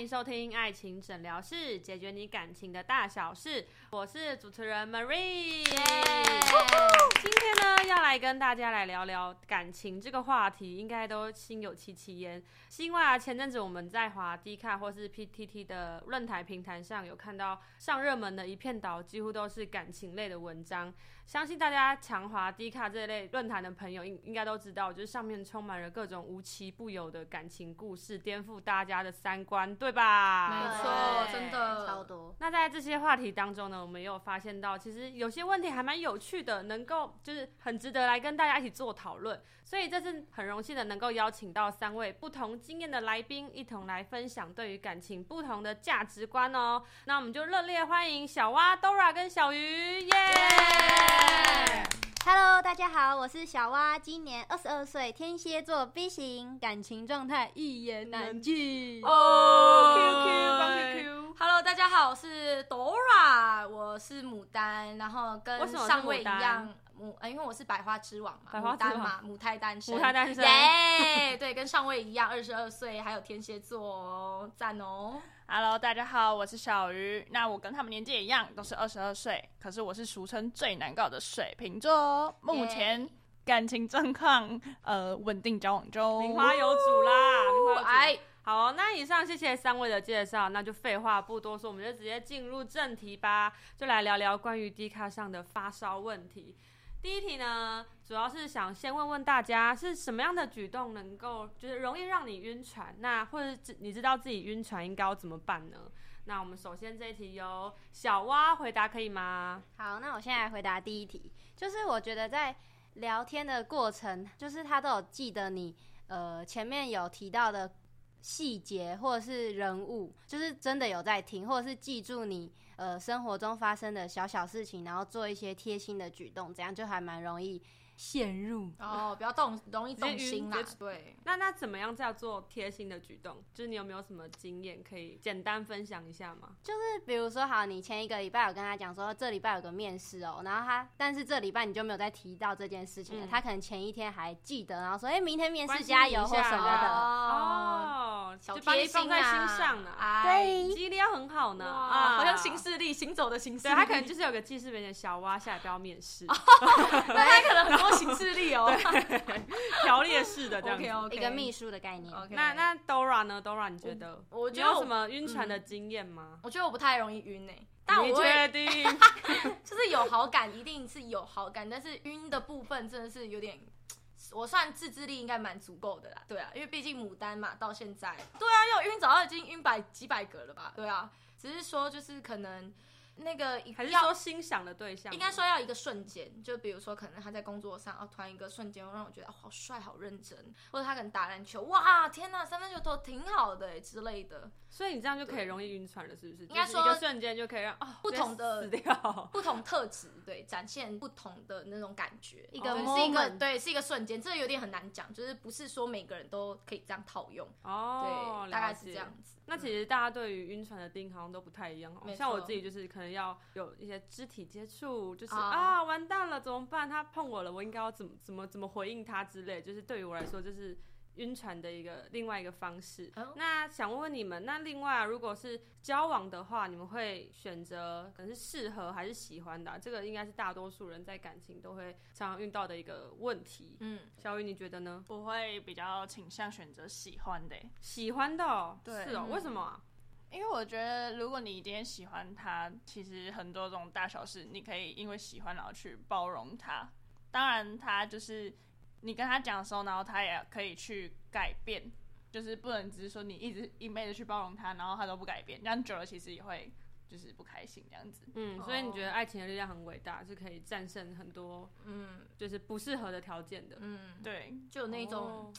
迎收听《爱情诊疗室》，解决你感情的大小事。我是主持人 Marie。今天呢，要来跟大家来聊聊感情这个话题，应该都心有戚戚焉。是因为啊，前阵子我们在华 D 卡或是 PTT 的论坛平台上有看到上热门的一片倒，几乎都是感情类的文章。相信大家常华、低卡这类论坛的朋友，应应该都知道，就是上面充满了各种无奇不有的感情故事，颠覆大家的三观，对吧？没错，真的超多。那在这些话题当中呢，我们也有发现到，其实有些问题还蛮有趣的，能够就是很值得来跟大家一起做讨论。所以这次很荣幸的能够邀请到三位不同经验的来宾，一同来分享对于感情不同的价值观哦。那我们就热烈欢迎小蛙、Dora 跟小鱼，耶、yeah! Hello，大家好，我是小蛙，今年二十二岁，天蝎座 B 型，感情状态一言难尽。哦 Q Q。Hello，大家好，我是 Dora，我是牡丹，然后跟上位一样。母，因为我是百花之王嘛，牡丹嘛，母胎单身，母胎单身，耶，对，跟上位一样，二十二岁，还有天蝎座哦，赞哦。Hello，大家好，我是小鱼，那我跟他们年纪也一样，都是二十二岁，可是我是俗称最难搞的水瓶座哦。目前感情状况呃稳定交往中，名花有主啦，名花有主。哎，好，那以上谢谢三位的介绍，那就废话不多说，我们就直接进入正题吧，就来聊聊关于 D 卡上的发烧问题。第一题呢，主要是想先问问大家，是什么样的举动能够就是容易让你晕船？那或者你知道自己晕船应该要怎么办呢？那我们首先这一题由小蛙回答可以吗？好，那我现在来回答第一题，就是我觉得在聊天的过程，就是他都有记得你呃前面有提到的细节或者是人物，就是真的有在听，或者是记住你。呃，生活中发生的小小事情，然后做一些贴心的举动，这样就还蛮容易。陷入哦，比较动，容易动心啦。对，那那怎么样叫做贴心的举动？就是你有没有什么经验可以简单分享一下吗？就是比如说，好，你前一个礼拜有跟他讲说这礼拜有个面试哦，然后他，但是这礼拜你就没有再提到这件事情了。嗯、他可能前一天还记得，然后说，哎、欸，明天面试加油或什么的哦，就把你放在心上了，啊、对，记忆力要很好呢啊，好像行事力行走的行事历，他可能就是有个记事本的小蛙，下来不要面试，那他可能很多。行事历哦，条列式的这样子，okay, okay. 一个秘书的概念。Okay. 那那 Dora 呢？Dora 你觉得？我觉得有什么晕船的经验吗、嗯？我觉得我不太容易晕诶、欸，但我确定，就是有好感，一定是有好感，但是晕的部分真的是有点，我算自制力应该蛮足够的啦。对啊，因为毕竟牡丹嘛，到现在，对啊，又晕早已经晕百几百个了吧？对啊，只是说就是可能。那个还是说欣赏的对象，应该说要一个瞬间，就比如说可能他在工作上，哦，突然一个瞬间让我觉得哦，好帅，好认真，或者他可能打篮球，哇，天哪，三分球投挺好的之类的。所以你这样就可以容易晕船了，是不是？应该说一个瞬间就可以让啊不同的 不同特质，对，展现不同的那种感觉。一个是一个对，是一个瞬间，这个有点很难讲，就是不是说每个人都可以这样套用哦，对，大概是这样子。那其实大家对于晕船的定义好像都不太一样哦。像我自己就是可能要有一些肢体接触，就是啊，啊完蛋了怎么办？他碰我了，我应该要怎么怎么怎么回应他之类。就是对于我来说，就是。晕船的一个另外一个方式。Oh. 那想问问你们，那另外如果是交往的话，你们会选择可能是适合还是喜欢的啊？这个应该是大多数人在感情都会常常遇到的一个问题。嗯，小雨你觉得呢？我会比较倾向选择喜欢的。喜欢的喔？对，是喔，为什么啊？因为我觉得如果你今天喜欢他，其实很多种大小事你可以因为喜欢然后去包容他。当然，他就是。你跟他讲的时候，然后他也可以去改变，就是不能只是说你一直一昧的去包容他，然后他都不改变，这样久了其实也会就是不开心这样子。嗯，所以你觉得爱情的力量很伟大，是可以战胜很多嗯，就是不适合的条件的。嗯，对，就有那种。哦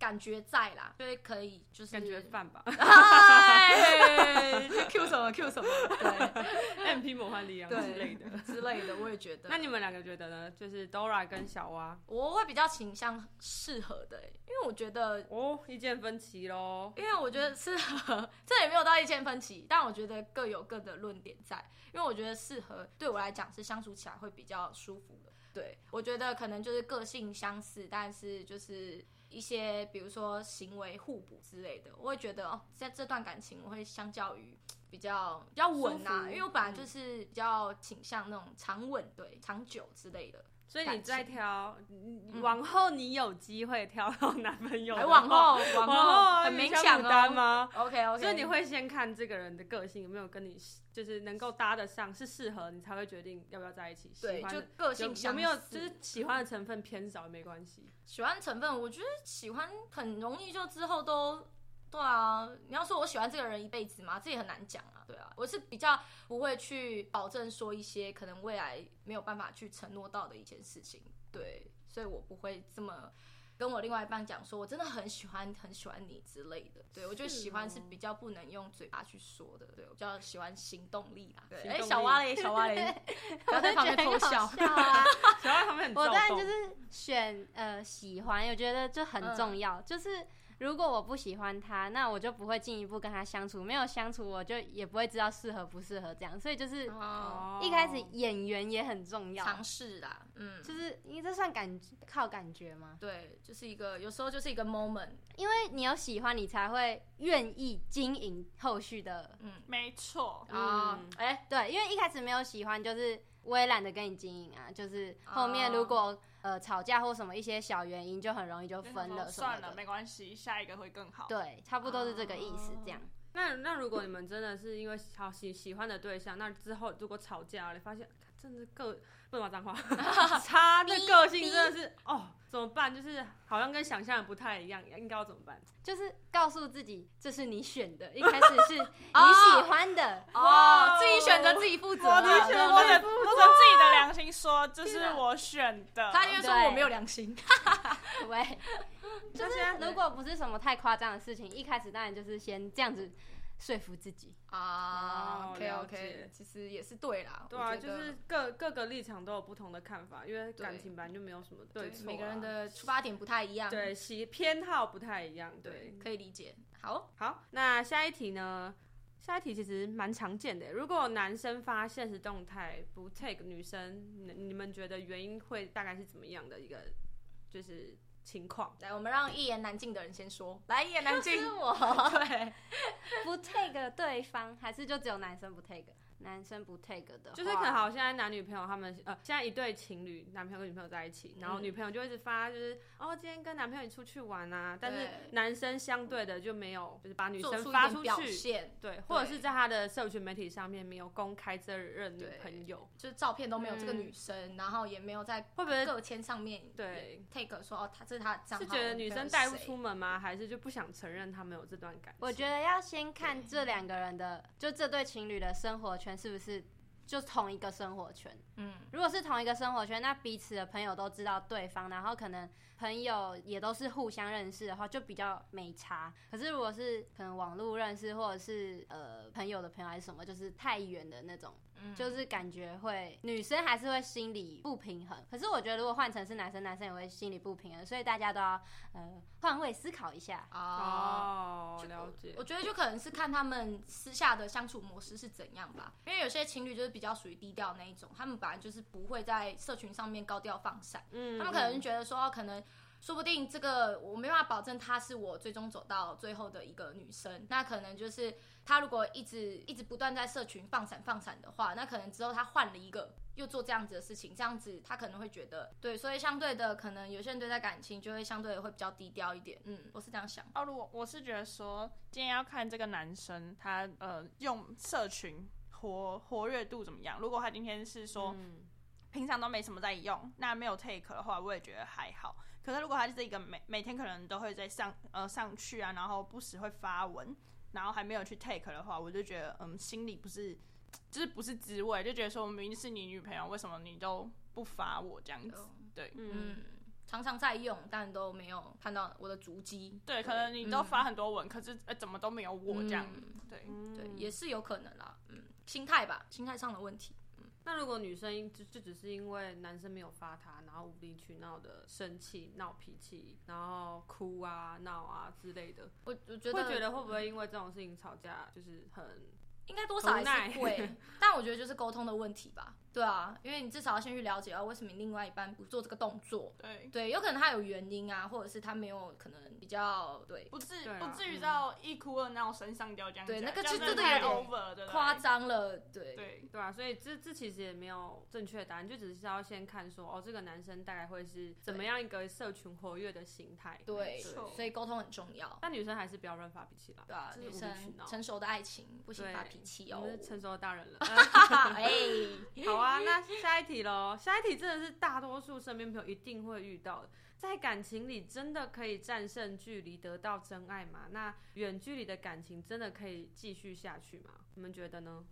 感觉在啦，所以可以就是感觉饭吧。哎，Q 什么 Q 什么？对，MP 魔幻力量之类的之类的，我也觉得。那你们两个觉得呢？就是 Dora 跟小蛙，我会比较倾向适合的，因为我觉得哦，意见分歧喽。因为我觉得适合，这也没有到意见分歧，但我觉得各有各的论点在。因为我觉得适合对我来讲是相处起来会比较舒服的。对，我觉得可能就是个性相似，但是就是。一些，比如说行为互补之类的，我会觉得哦，在这段感情，我会相较于比较比较稳啊，因为我本来就是比较倾向那种长稳，对，长久之类的。所以你再挑，往后你有机会挑到男朋友，还往后，往后 很明显吗？OK OK。所以你会先看这个人的个性有没有跟你，就是能够搭得上，是适合你才会决定要不要在一起。对，就个性有没有就是喜欢的成分偏少也没关系。喜欢成分，我觉得喜欢很容易就之后都。对啊，你要说我喜欢这个人一辈子吗？这也很难讲啊。对啊，我是比较不会去保证说一些可能未来没有办法去承诺到的一件事情。对，所以我不会这么跟我另外一半讲说，我真的很喜欢很喜欢你之类的。对，我觉得喜欢是比较不能用嘴巴去说的。对，我比较喜欢行动力啦。对，哎，小蛙嘞，小蛙嘞，不要在旁边偷笑啊！小蛙旁边很。我当然就是选呃喜欢，我觉得这很重要，嗯、就是。如果我不喜欢他，那我就不会进一步跟他相处。没有相处，我就也不会知道适合不适合这样。所以就是一开始演员也很重要，尝试啦，嗯，就是因为这算感靠感觉吗？对，就是一个有时候就是一个 moment，因为你有喜欢，你才会愿意经营后续的。嗯，没错啊，哎，对，因为一开始没有喜欢，就是我也懒得跟你经营啊。就是后面如果。呃，吵架或什么一些小原因，就很容易就分了。算了，没关系，下一个会更好。对，差不多是这个意思，这样。那那如果你们真的是因为好喜喜欢的对象，那之后如果吵架，你发现真的个不能骂脏话，差那个性真的是哦，怎么办？就是好像跟想象的不太一样，应该要怎么办？就是告诉自己这是你选的，一开始是 你喜欢的。哦，自己选择自己负责，我的选，我的，我的自己的良心说这是我选的，他因为说我没有良心，对，就是如果不是什么太夸张的事情，一开始当然就是先这样子。说服自己啊，OK OK，其实也是对啦。对啊，就是各各个立场都有不同的看法，因为感情本来就没有什么对错，每个人的出发点不太一样，对，喜偏好不太一样，对，可以理解。好，好，那下一题呢？下一题其实蛮常见的，如果男生发现实动态不 take 女生，你们觉得原因会大概是怎么样的一个，就是？情况，来，我们让一言难尽的人先说。来，一言难尽，是我。对，不 take 对方，还是就只有男生不 take？男生不 take 的，就是可能好，现在男女朋友他们呃，现在一对情侣，男朋友跟女朋友在一起，然后女朋友就一直发，就是、嗯、哦，今天跟男朋友一起出去玩啊，但是男生相对的就没有，就是把女生发出去，对，或者是在他的社群媒体上面没有公开这任女朋友，就是照片都没有这个女生，嗯、然后也没有在会不会个签上面对 take 说哦，他这是他的，是觉得女生带不出门吗？还是就不想承认他们有这段感情？我觉得要先看这两个人的，就这对情侣的生活圈。是不是就同一个生活圈？嗯，如果是同一个生活圈，那彼此的朋友都知道对方，然后可能朋友也都是互相认识的话，就比较没差。可是如果是可能网络认识，或者是呃朋友的朋友还是什么，就是太远的那种。就是感觉会女生还是会心理不平衡，可是我觉得如果换成是男生，男生也会心理不平衡，所以大家都要呃换位思考一下哦。了解，我觉得就可能是看他们私下的相处模式是怎样吧，因为有些情侣就是比较属于低调那一种，他们本来就是不会在社群上面高调放闪，嗯，他们可能觉得说可能。说不定这个我没办法保证她是我最终走到最后的一个女生，那可能就是她如果一直一直不断在社群放闪放闪的话，那可能之后她换了一个又做这样子的事情，这样子她可能会觉得对，所以相对的可能有些人对待感情就会相对的会比较低调一点，嗯，我是这样想。哦，如果我是觉得说今天要看这个男生他呃用社群活活跃度怎么样，如果他今天是说平常都没什么在用，那没有 take 的话，我也觉得还好。可是如果他是一个每每天可能都会在上呃上去啊，然后不时会发文，然后还没有去 take 的话，我就觉得嗯心里不是就是不是滋味，就觉得说明明是你女朋友，为什么你都不发我这样子？对，嗯，常常在用，但都没有看到我的足迹。对，可能你都发很多文，嗯、可是呃怎么都没有我这样？嗯、对，对，也是有可能啦。嗯，心态吧，心态上的问题。那如果女生就就只是因为男生没有发她，然后无理取闹的生气、闹脾气，然后哭啊、闹啊之类的，我我觉得会觉得会不会因为这种事情吵架，就是很应该多少还是会，但我觉得就是沟通的问题吧。对啊，因为你至少要先去了解啊，为什么你另外一半不做这个动作？对对，有可能他有原因啊，或者是他没有可能比较对不至啊不至于到一哭二闹三上吊这样子。对那个就真的太有点 over，对夸张了，对对对啊，所以这这其实也没有正确答案，就只是要先看说，哦，这个男生大概会是怎么样一个社群活跃的形态。对，所以沟通很重要。但女生还是不要乱发脾气啦，对啊，女生成熟的爱情不行对发脾气哦我。们是成熟的大人了。哎，好啊，那下一题喽。下一题真的是大多数身边朋友一定会遇到的，在感情里真的可以战胜距离得到真爱吗？那远距离的感情真的可以继续下去吗？你们觉得呢？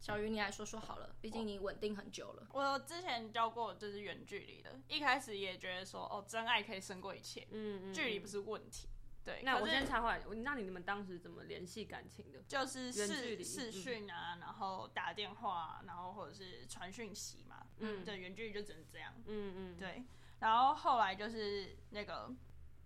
小鱼，你来说说好了，毕竟你稳定很久了。我之前教过就是远距离的，一开始也觉得说，哦，真爱可以胜过一切，嗯嗯，距离不是问题。对，那我先插话，那你们当时怎么联系感情的？就是视视讯啊，然后打电话，然后或者是传讯息嘛。嗯对，远距离就只能这样。嗯嗯，对，然后后来就是那个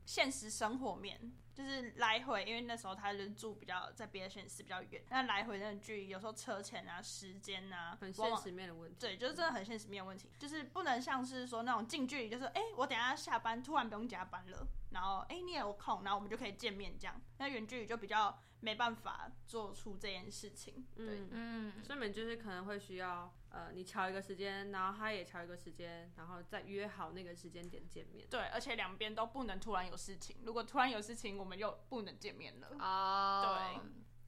现实生活面，就是来回，因为那时候他就住比较在别的县市比较远，那来回那个距离，有时候车钱啊、时间啊，很现实面的问题。对，就是真的很现实面的问题，就是不能像是说那种近距离，就是哎、欸，我等一下下班突然不用加班了，然后哎、欸、你也有空，然后我们就可以见面这样。那远距离就比较没办法做出这件事情。对，嗯嗯，所以你们就是可能会需要，呃，你敲一个时间，然后他也敲一个时间，然后再约好那个时间点见面。对，而且两边都不能突然有事情，如果突然有事情，我们又不能见面了。哦，对，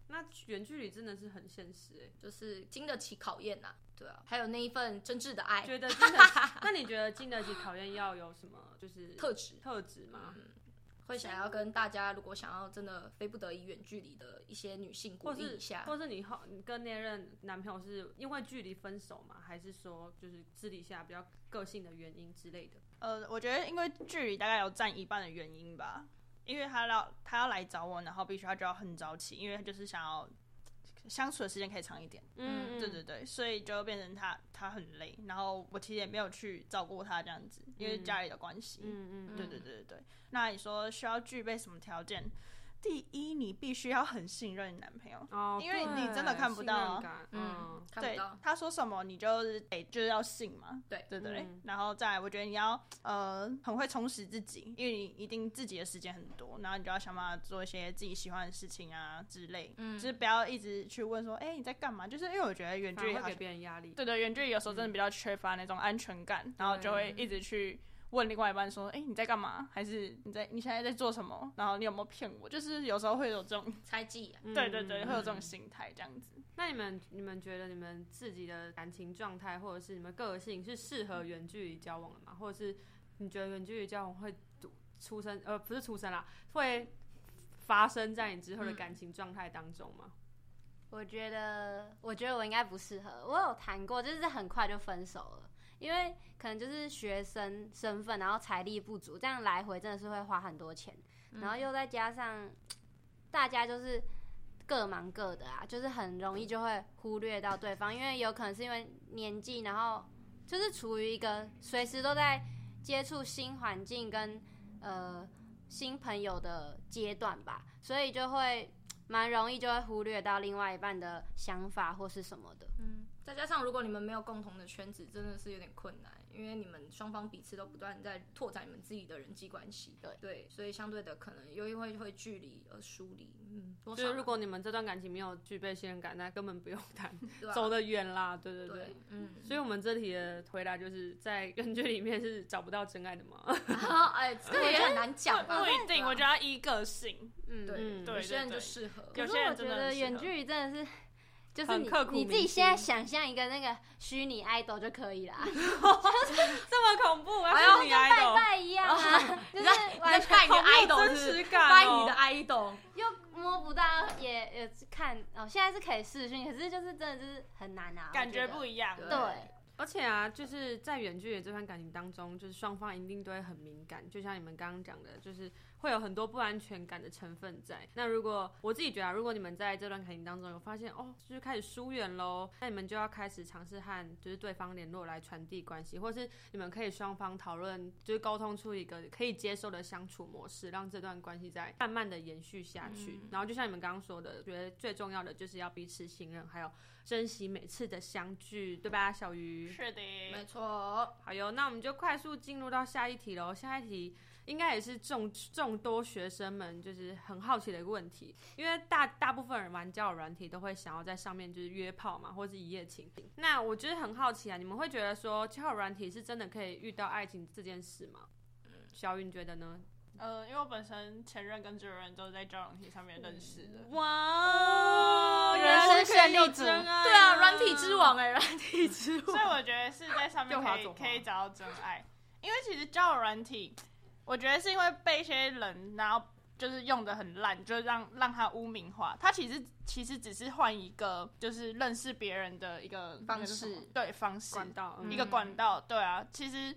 那远距离真的是很现实哎、就是经得起考验呐。对啊，还有那一份真挚的爱，觉得经得起，那你觉得经得起考验要有什么就是特质特质吗？会想要跟大家，如果想要真的非不得已远距离的一些女性鼓或是励一下，或是你后你跟那任男朋友是因为距离分手吗？还是说就是私底下比较个性的原因之类的？呃，我觉得因为距离大概有占一半的原因吧，因为他要他要来找我，然后必须他就要很早起，因为他就是想要相处的时间可以长一点。嗯，对对对，所以就变成他他很累，然后我其实也没有去照顾他这样子，因为家里的关系。嗯嗯对对对对对。那你说需要具备什么条件？第一，你必须要很信任你男朋友。哦，因为你对真的看不到嗯嗯，对看不到，他说什么，你就是得就是要信嘛。对对对，嗯然后再来，我觉得你要呃很会充实自己，因为你一定自己的时间很多，然后你就要想办法做一些自己喜欢的事情啊之类。嗯就是不要一直去问说，哎、你在干嘛？就是因为我觉得远距离好像别人压力。对对，远距离有时候真的比较缺乏那种安全感，然后就会一直去问另外一半说：“哎、你在干嘛？还是你在你现在在做什么？然后你有没有骗我？”就是有时候会有这种，猜忌对对对，嗯会有这种心态这样子。那你们你们觉得你们自己的感情状态，或者是你们个性是适合远距离交往的吗？或者是你觉得远距离交往会出生呃不是出生啦，会发生在你之后的感情状态当中吗？我觉得，我觉得我应该不适合。我有谈过，就是很快就分手了，因为可能就是学生身份，然后财力不足，这样来回真的是会花很多钱，然后又再加上 大家就是各忙各的啊，就是很容易就会忽略到对方，因为有可能是因为年纪，然后就是处于一个随时都在接触新环境跟呃新朋友的阶段吧，所以就会。蛮容易就会忽略到另外一半的想法或是什么的。嗯，再加上如果你们没有共同的圈子，真的是有点困难，因为你们双方彼此都不断在拓展你们自己的人际关系。对对，所以相对的可能又因为会距离而疏离。嗯，多少就是如果你们这段感情没有具备信任感，那根本不用谈，啊走得远啦。对对对。对，嗯，所以我们这题的回答就是在远距里面是找不到真爱的吗？哎，这个也很难讲吧？不一定，我觉得要依个性。嗯，对有些人就适合。有可是我觉得远距离真的是，就是你你自己现在想象一个那个虚拟 idol 就可以啦，这么恐怖，哎呦要跟拜拜一样啊，就是完全在拜你的好没有 idol 真实感哦拜你的 idol。又摸不到，也也看哦，现在是可以视讯，可是就是真的就是很难啊，感觉不一一样。对对，而且啊，就是在远距离这段感情当中，就是双方一定都会很敏感，就像你们刚刚讲的，就是。会有很多不安全感的成分在。那如果我自己觉得，如果你们在这段感情当中有发现哦，就是开始疏远喽，那你们就要开始尝试和就是对方联络来传递关系，或是你们可以双方讨论，就是沟通出一个可以接受的相处模式，让这段关系再慢慢的延续下去。嗯、然后就像你们刚刚说的，觉得最重要的就是要彼此信任，还有珍惜每次的相聚，对吧，小鱼？是的，没错。好哟，那我们就快速进入到下一题喽。下一题。应该也是众众多学生们就是很好奇的一个问题，因为大大部分人玩交友软体都会想要在上面就是约炮嘛，或者是一夜情。那我就是很好奇啊，你们会觉得说交友软体是真的可以遇到爱情这件事吗？小云觉得呢？呃，因为我本身前任跟这个人都是在交友软体上面认识的。哇，原来是选你真爱。对啊，软体之王哎，软体之王。所以我觉得是在上面可以可以找到真爱，因为其实交友软体。我觉得是因为被一些人，然后就是用的很烂，就让让他污名化。他其实其实只是换一个，就是认识别人的一个方式，对方式管道，一个管道，对啊，其实。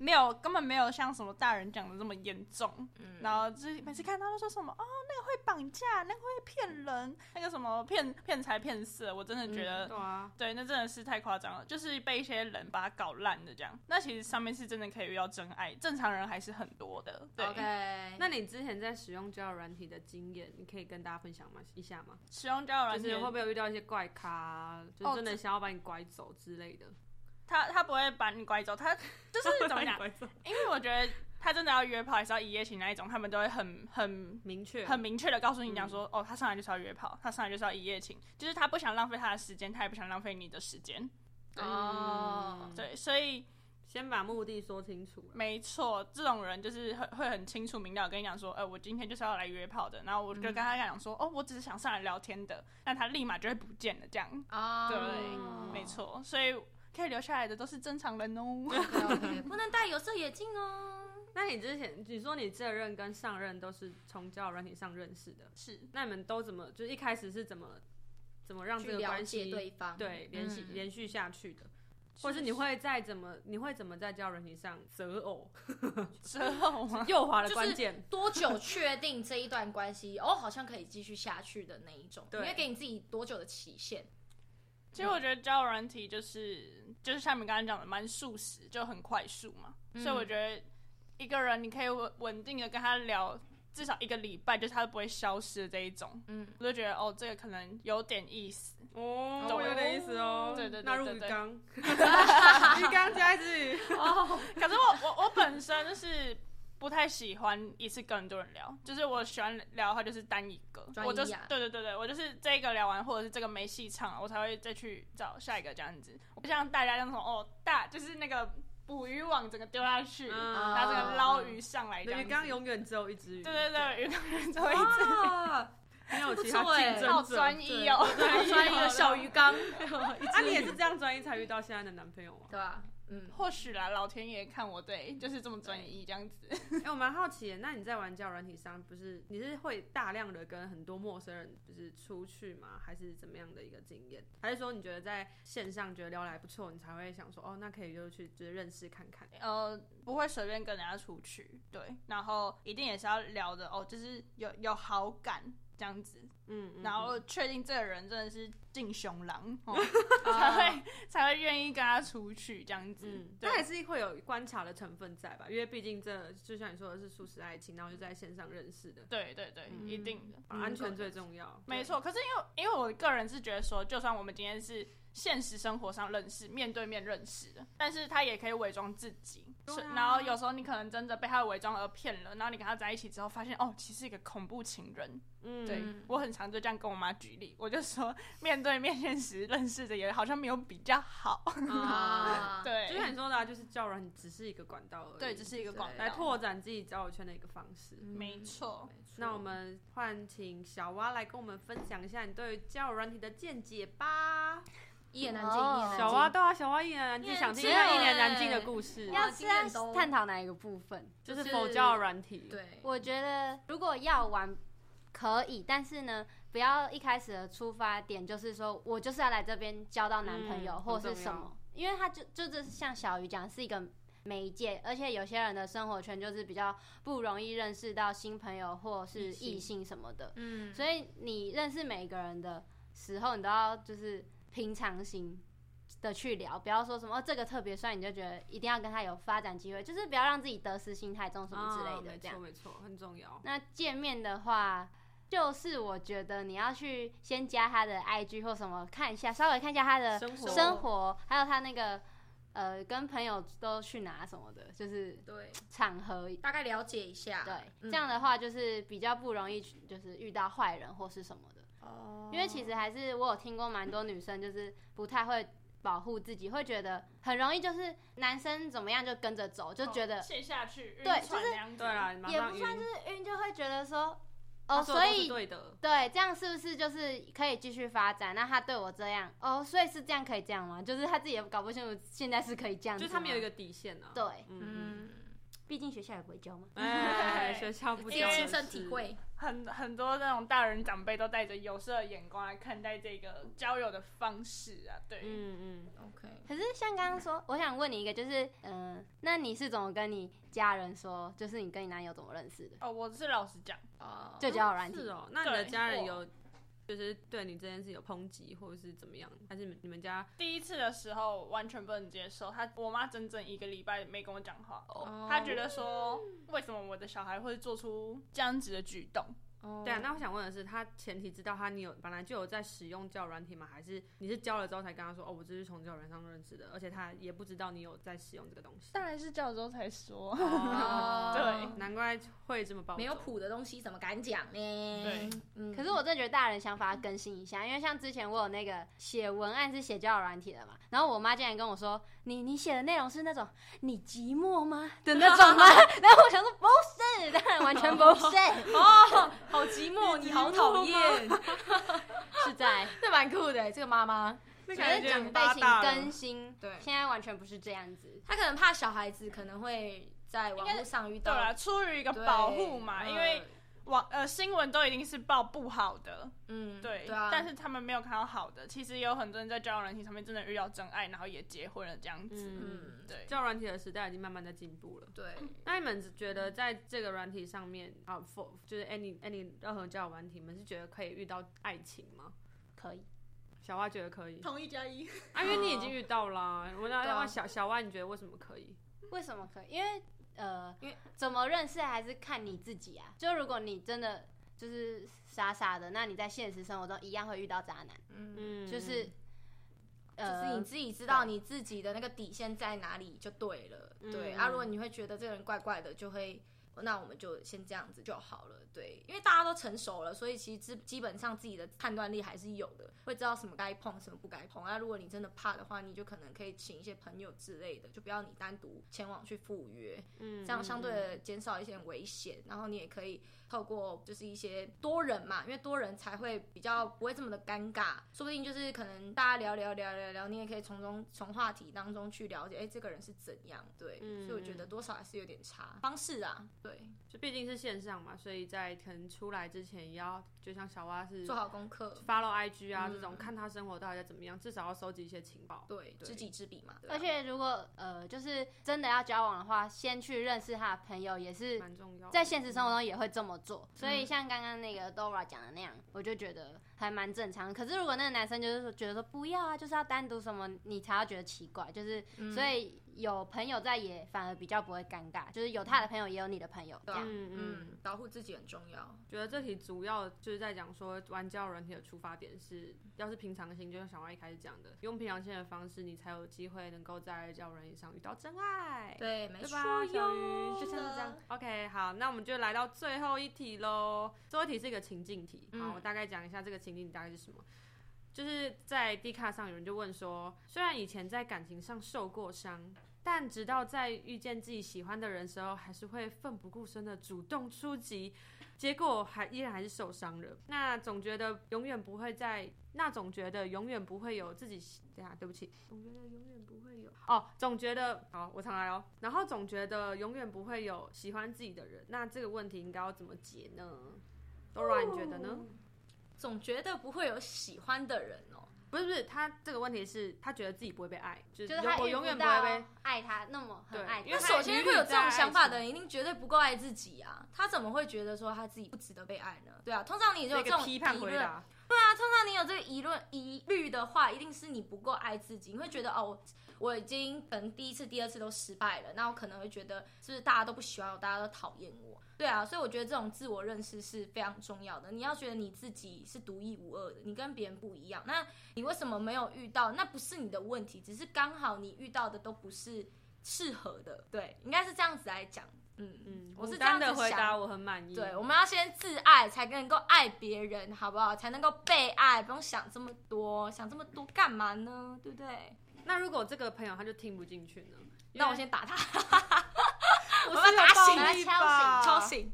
没有，根本没有像什么大人讲的这么严重。嗯，然后就是每次看他都说什么哦，那个会绑架，那个会骗人，那个什么骗骗财骗色，我真的觉得，嗯、对啊，对，那真的是太夸张了，就是被一些人把它搞烂的这样。那其实上面是真的可以遇到真爱，正常人还是很多的。对，OK。那你之前在使用交友软体的经验，你可以跟大家分享吗？一下吗？使用交友软体就是会不会有遇到一些怪咖，就真的想要把你拐走之类的？他他不会把你拐走，他 就是怎么讲？因为我觉得他真的要约炮，还是要一夜情那一种，他们都会很很明确、很明确的告诉你讲说，嗯、哦，他上来就是要约炮，他上来就是要一夜情，就是他不想浪费他的时间，他也不想浪费你的时间。哦，对，所以先把目的说清楚。没错，这种人就是会会很清楚明了跟你讲说，呃，我今天就是要来约炮的，然后我就跟他讲说，嗯、哦，我只是想上来聊天的，但他立马就会不见了，这样。哦，对，没错，所以。可以留下来的都是正常人哦.不能戴有色眼镜哦。那你之前你说你这任跟上任都是从交友软体上认识的，是？那你们都怎么就一开始是怎么怎么让这个关系对方对连续连续下去的？或是你会在怎么你会怎么在交友软体上择偶？择偶吗？右滑的关键多久确定这一段关系哦，好像可以继续下去的那一种？对，你会给你自己多久的期限？其实我觉得交友软体就是就是像你刚刚讲的，蛮速食，就很快速嘛。嗯、所以我觉得一个人你可以稳稳定的跟他聊至少一个礼拜，就是他都不会消失的这一种。嗯，我就觉得哦，这个可能有点意思哦，有点意思哦。对对对，对，纳入鱼缸，鱼缸加一只鱼。哦，可是我我我本身就是。不太喜欢一次跟很多人聊，就是我喜欢聊的话就是单一个，专一啊、我就是对对对对，我就是这个聊完或者是这个没戏唱，我才会再去找下一个这样子。我不像大家那种哦大，就是那个捕鱼网整个丢下去，嗯、然后这个捞鱼上来这样子，鱼缸永远只有一只鱼。对对对，鱼缸永远只有一只鱼。没有其他竞争者，好专一哦，专一的小鱼缸。啊，你也是这样专一才遇到现在的男朋友吗？对吧？嗯，或许啦，老天爷看我对，就是这么专一这样子。哎、欸，我蛮好奇的，那你在玩交友软体上，不是你是会大量的跟很多陌生人就是出去吗？还是怎么样的一个经验？还是说你觉得在线上觉得聊得还不错，你才会想说哦，那可以就去就是认识看看？呃，不会随便跟人家出去，对，然后一定也是要聊的哦，就是有有好感。这样子，嗯，然后确定这个人真的是进熊狼，哦、才会才会愿意跟他出去这样子。嗯，但还是会有观察的成分在吧？因为毕竟这就像你说的是素食爱情，然后就在线上认识的。对对对，嗯、一定的，安全最重要。没错，可是因为因为我个人是觉得说，就算我们今天是。现实生活上认识，面对面认识的，但是他也可以伪装自己，啊、然后有时候你可能真的被他的伪装而骗了，然后你跟他在一起之后，发现哦，其实是一个恐怖情人。嗯，对，我很常就这样跟我妈举例，我就说面对面现实认识的也好像没有比较好。啊，对，就像你说的、啊，就是交友软体只是一个管道而已，对，只是一个管道来拓展自己交友圈的一个方式。嗯、没错，那我们换请小蛙来跟我们分享一下你对于交友软体的见解吧。一言难尽，一言难尽。小蛙对啊，小蛙一言难尽，想听一下一言难尽的故事。要是探讨哪一个部分？就是否交友软体。对，我觉得如果要玩，可以，但是呢，不要一开始的出发点就是说我就是要来这边交到男朋友或是什么。因为他就就这是像小鱼讲是一个媒介，而且有些人的生活圈就是比较不容易认识到新朋友或是异性什么的，嗯，所以你认识每个人的时候，你都要就是平常心的去聊，不要说什么、哦、这个特别帅，你就觉得一定要跟他有发展机会，就是不要让自己得失心太重什么之类的，这样、哦、没错没错，很重要。那见面的话，就是我觉得你要去先加他的 IG 或什么看一下，稍微看一下他的生活，生活还有他那个。呃，跟朋友都去哪什么的，就是对场合大概了解一下，对，嗯、这样的话就是比较不容易，就是遇到坏人或是什么的。哦，因为其实还是我有听过蛮多女生就是不太会保护自己，会觉得很容易就是男生怎么样就跟着走，就觉得陷、哦、下去，对，就是对啦，也不算是晕，就会觉得说。哦，所以对的，对，这样是不是就是可以继续发展？那他对我这样，哦，所以是这样可以这样吗？就是他自己也搞不清楚，现在是可以这样子，就是他们有一个底线呢、啊。对，嗯。嗯毕竟学校也不会教嘛，哎，学校不教，亲身体会。很很多那种大人长辈都带着有色的眼光来看待这个交友的方式啊，对，嗯嗯，OK。可是像刚刚说，我想问你一个，就是嗯、呃，那你是怎么跟你家人说？就是你跟你男友怎么认识的？哦，我是老实讲，啊，就交友软体是哦。那你的家人有？就是对你这件事有抨击，或者是怎么样？还是你们家第一次的时候完全不能接受？他我妈整整一个礼拜没跟我讲话，哦，她觉得说，为什么我的小孩会做出这样子的举动？Oh. 对啊，那我想问的是，他前提知道他你有本来就有在使用交友软体吗？还是你是教了之后才跟他说哦，我这是从交友软上认识的，而且他也不知道你有在使用这个东西。当然是教了之后才说。Oh. 对，难怪会这么暴。没有谱的东西怎么敢讲呢？对，嗯。可是我真的觉得大人想法要更新一下，因为像之前我有那个写文案是写交友软体的嘛，然后我妈竟然跟我说，你你写的内容是那种你寂寞吗的 那种吗？然后我想说不是，当然完全不是哦。好寂寞，你好讨厌，是在，这蛮酷的。这个妈妈，觉得长辈请更新，对，现在完全不是这样子。他可能怕小孩子可能会在网络上遇到，对啊，出于一个保护嘛，因为。网呃新闻都一定是报不好的，嗯，对，对啊，但是他们没有看到好的。其实也有很多人在交友软体上面真的遇到真爱，然后也结婚了这样子。嗯，对，交友软体的时代已经慢慢在进步了。对，那你们觉得在这个软体上面啊，for 就是 any any 任何交友软体，你们是觉得可以遇到爱情吗？可以，小蛙觉得可以，同一加一啊，因为你已经遇到啦。我那要问小小蛙，你觉得为什么可以？为什么可以？因为。呃，因为怎么认识还是看你自己啊。就如果你真的就是傻傻的，那你在现实生活中一样会遇到渣男。嗯，就是，呃，就是你自己知道你自己的那个底线在哪里就对了。嗯、对啊，如果你会觉得这个人怪怪的，就会。那我们就先这样子就好了，对，因为大家都成熟了，所以其实基基本上自己的判断力还是有的，会知道什么该碰，什么不该碰。那如果你真的怕的话，你就可能可以请一些朋友之类的，就不要你单独前往去赴约，嗯，这样相对的减少一些危险，然后你也可以。透过就是一些多人嘛，因为多人才会比较不会这么的尴尬，说不定就是可能大家聊聊聊聊聊，你也可以从中从话题当中去了解，哎、欸，这个人是怎样，对，嗯、所以我觉得多少还是有点差。方式啊，对，就毕竟是线上嘛，所以在可能出来之前也要，就像小蛙是做好功课，follow IG 啊、嗯、这种，看他生活到底在怎么样，至少要收集一些情报，对，知己知彼嘛，而且如果呃就是真的要交往的话，先去认识他的朋友也是蛮重要，在现实生活中也会这么做，嗯、所以像。像刚刚那个 Dora 讲的那样，我就觉得还蛮正常。可是如果那个男生就是说觉得说不要啊，就是要单独什么，你才要觉得奇怪。就是、嗯、所以有朋友在也反而比较不会尴尬，就是有他的朋友也有你的朋友这样。嗯嗯，保护自己很重要。觉得这题主要就是在讲说玩交友软体的出发点是，要是平常心，就像小王一开始讲的，用平常心的方式，你才有机会能够在交友软体上遇到真爱。对，没错，小鱼就像是这样。OK，好，那我们就来到最后一题喽。最后一题是一个情境题，好，我大概讲一下这个情境大概是什么。就是在 D 卡上有人就问说，虽然以前在感情上受过伤，但直到在遇见自己喜欢的人时候，还是会奋不顾身的主动出击，结果还依然还是受伤了。那总觉得永远不会在，那总觉得永远不会有自己，对啊对不起，总觉得永远不会有哦，总觉得好，我常来哦。然后总觉得永远不会有喜欢自己的人，那这个问题应该要怎么解呢？Dora，你觉得呢？总觉得不会有喜欢的人哦，不是不是，他这个问题是他觉得自己不会被爱，就是他我永远不会被爱他那么很爱他。因为那首先会有这种想法的人，一定绝对不够爱自己啊！他怎么会觉得说他自己不值得被爱呢？对啊，通常你有这种批判回答。对啊，通常你有这个疑论疑虑的话，一定是你不够爱自己。你会觉得哦，我已经可能第一次、第二次都失败了，那我可能会觉得是不是大家都不喜欢我，大家都讨厌我？对啊，所以我觉得这种自我认识是非常重要的。你要觉得你自己是独一无二的，你跟别人不一样。那你为什么没有遇到？那不是你的问题，只是刚好你遇到的都不是适合的。对，应该是这样子来讲。嗯嗯，我是这样的回答，我很满意。对，我们要先自爱，才能够爱别人，好不好？才能够被爱，不用想这么多，想这么多干嘛呢？对不对？那如果这个朋友他就听不进去呢？那我先打他，我把他打醒，把他敲醒，敲醒。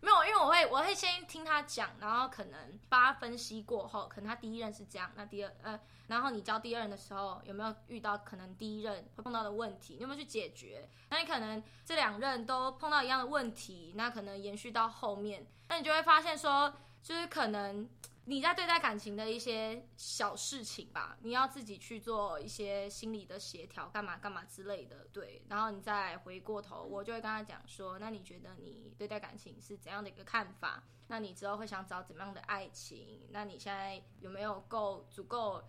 没有，因为我会，我会先听他讲，然后可能帮他分析过后，可能他第一任是这样，那第二，呃，然后你教第二任的时候，有没有遇到可能第一任会碰到的问题？你有没有去解决？那你可能这两任都碰到一样的问题，那可能延续到后面，那你就会发现说，就是可能。你在对待感情的一些小事情吧，你要自己去做一些心理的协调，干嘛干嘛之类的，对。然后你再回过头，我就会跟他讲说，那你觉得你对待感情是怎样的一个看法？那你之后会想找怎么样的爱情？那你现在有没有够足够，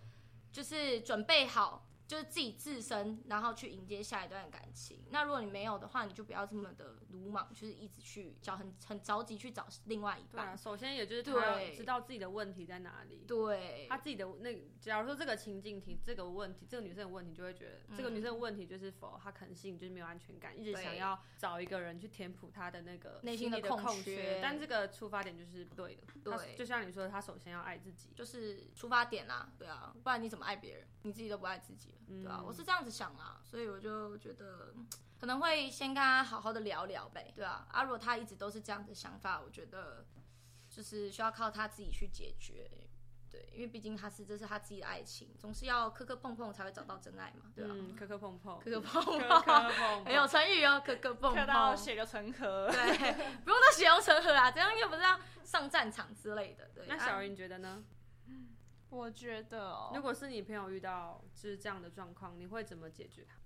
就是准备好？就是自己自身，然后去迎接下一段感情。那如果你没有的话，你就不要这么的鲁莽，就是一直去找很很着急去找另外一半。对啊，首先也就是他要知道自己的问题在哪里。对，他自己的那，假如说这个情境题，这个问题，这个女生的问题，就会觉得、嗯、这个女生的问题就是否她可能性就是没有安全感，一直想要找一个人去填补她的那个内心的空缺。但这个出发点就是不对的。对，就像你说的，他首先要爱自己，就是出发点啊。对啊，不然你怎么爱别人？你自己都不爱自己。对啊，我是这样子想啦，所以我就觉得 可能会先跟他好好的聊聊呗。对啊，啊，如果他一直都是这样的想法，我觉得就是需要靠他自己去解决。对，因为毕竟他是这是他自己的爱情，总是要磕磕碰碰才会找到真爱嘛。对啊，嗯，磕磕碰碰，磕磕碰碰，没有成语哦，磕磕碰碰，磕到血流成河。对，不用到血流成河啊，这样又不是要上战场之类的。对，那小云觉得呢？我觉得哦，如果是你朋友遇到就是这样的状况，你会怎么解决他？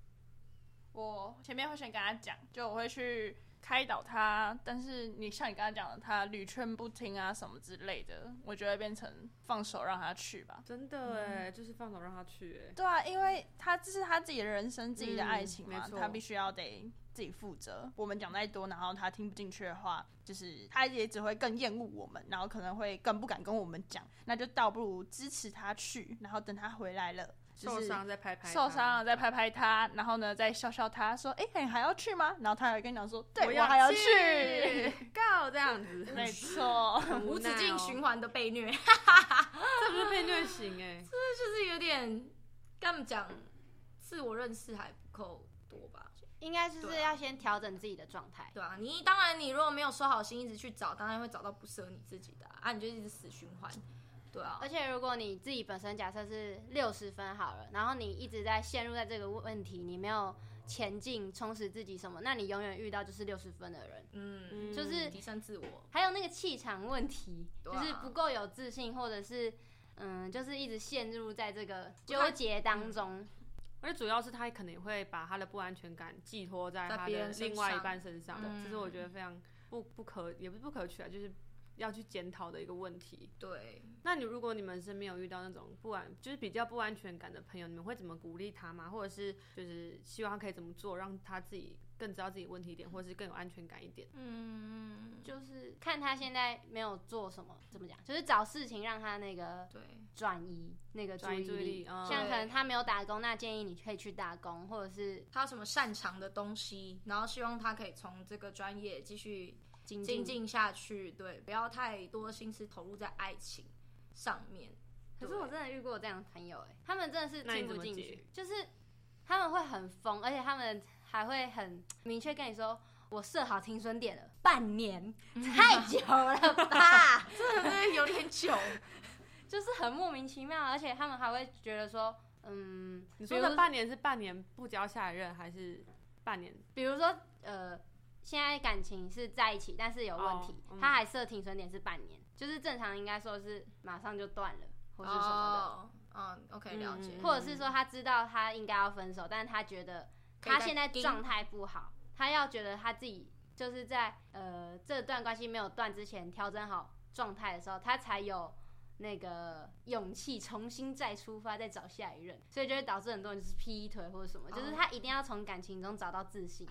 我前面会先跟他讲，就我会去开导他，但是你像你刚才讲的，他屡劝不听啊什么之类的，我觉得变成放手让他去吧。真的哎，就是放手让他去哎。对啊，因为他这是他自己的人生，自己的爱情嘛，他必须要得。自己负责，我们讲再多，然后他听不进去的话，就是他也只会更厌恶我们，然后可能会更不敢跟我们讲，那就倒不如支持他去，然后等他回来了，受伤再拍拍，受伤了再拍拍他，然后呢再笑笑他说，哎、欸，你还要去吗？然后他还跟你讲说，对，我，还要去，告这样子，没错，无止境循环的被虐，这不是被虐型哎，这就是有点跟他们讲，自我认识还不够。应该就是要先调整自己的状态，对啊，你当然，你如果没有收好心，一直去找，当然会找到不适合你自己的啊，啊你就一直死循环，对啊。而且如果你自己本身假设是六十分好了，然后你一直在陷入在这个问题，你没有前进充实自己什么，那你永远遇到就是六十分的人，嗯，就是提升自我，还有那个气场问题，就是不够有自信，或者是嗯，就是一直陷入在这个纠结当中。而且主要是他可能会把他的不安全感寄托在他的另外一半身上，这是我觉得非常不不可，也不是不可取啊，就是要去检讨的一个问题。对，那你如果你们身边有遇到那种不安，就是比较不安全感的朋友，你们会怎么鼓励他吗？或者是就是希望他可以怎么做，让他自己更知道自己问题点，或者是更有安全感一点？嗯，就是看他现在没有做什么，怎么讲？就是找事情让他那个对转移。那个注意力，像可能他没有打工，那建议你可以去打工，或者是他有什么擅长的东西，然后希望他可以从这个专业继续精进下去。对，不要太多心思投入在爱情上面。可是我真的遇过这样的朋友，哎，他们真的是听不进去，就是他们会很疯，而且他们还会很明确跟你说，我设好停损点了，半年，太久了吧？真的真的有点久。就是很莫名其妙，而且他们还会觉得说，嗯，你说的半年是半年不交下一任，还是半年？比如说，呃，现在感情是在一起，但是有问题，哦嗯、他还设停损点是半年，就是正常应该说是马上就断了，或是什么的。嗯，OK，了解。或者是说他知道他应该要分手，但是他觉得他现在状态不好，他要觉得他自己就是在呃这段关系没有断之前调整好状态的时候，他才有那个勇气重新再出发，再找下一任。所以就会导致很多人就是劈腿或者什么，就是他一定要从感情中找到自信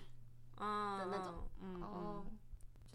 的那种，嗯嗯。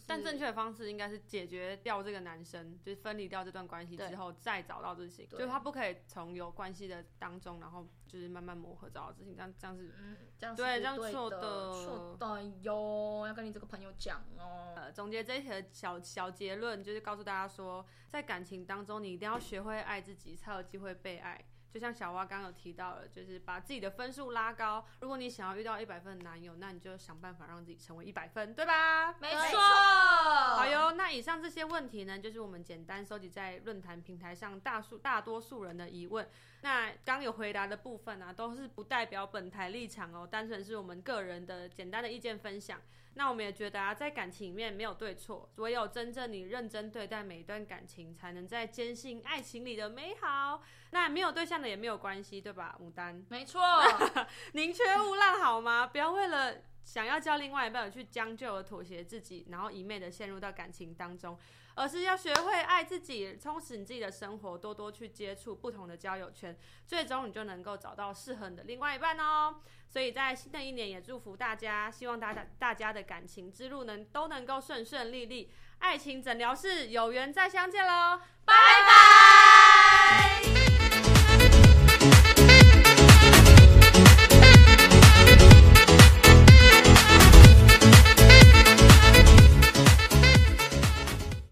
但正确的方式应该是解决掉这个男生，就是分离掉这段关系之后，再找到自己。就是他不可以从有关系的当中，然后就是慢慢磨合找到自己。这样这样是，嗯，这样对，这样错的，错的哟。要跟你这个朋友讲哦。呃，总结这一题的小小结论，就是告诉大家说，在感情当中，你一定要学会爱自己，才有机会被爱。就像小蛙刚刚有提到了，就是把自己的分数拉高。如果你想要遇到一百分的男友，那你就想办法让自己成为一百分，对吧？没错。好哟，那以上这些问题呢，就是我们简单收集在论坛平台上大数大多数人的疑问。那刚有回答的部分啊，都是不代表本台立场哦，单纯是我们个人的简单的意见分享。那我们也觉得啊，在感情里面没有对错，唯有真正你认真对待每一段感情，才能在坚信爱情里的美好。那没有对象的也没有关系，对吧？牡丹，没错，宁缺毋滥好吗？不要为了想要交另外一半而去将就而妥协自己，然后一昧的陷入到感情当中。而是要学会爱自己，充实你自己的生活，多多去接触不同的交友圈，最终你就能够找到适合你的另外一半哦。所以在新的一年也祝福大家，希望大家大家的感情之路能都能够顺顺利利，爱情诊疗室有缘再相见喽，拜拜。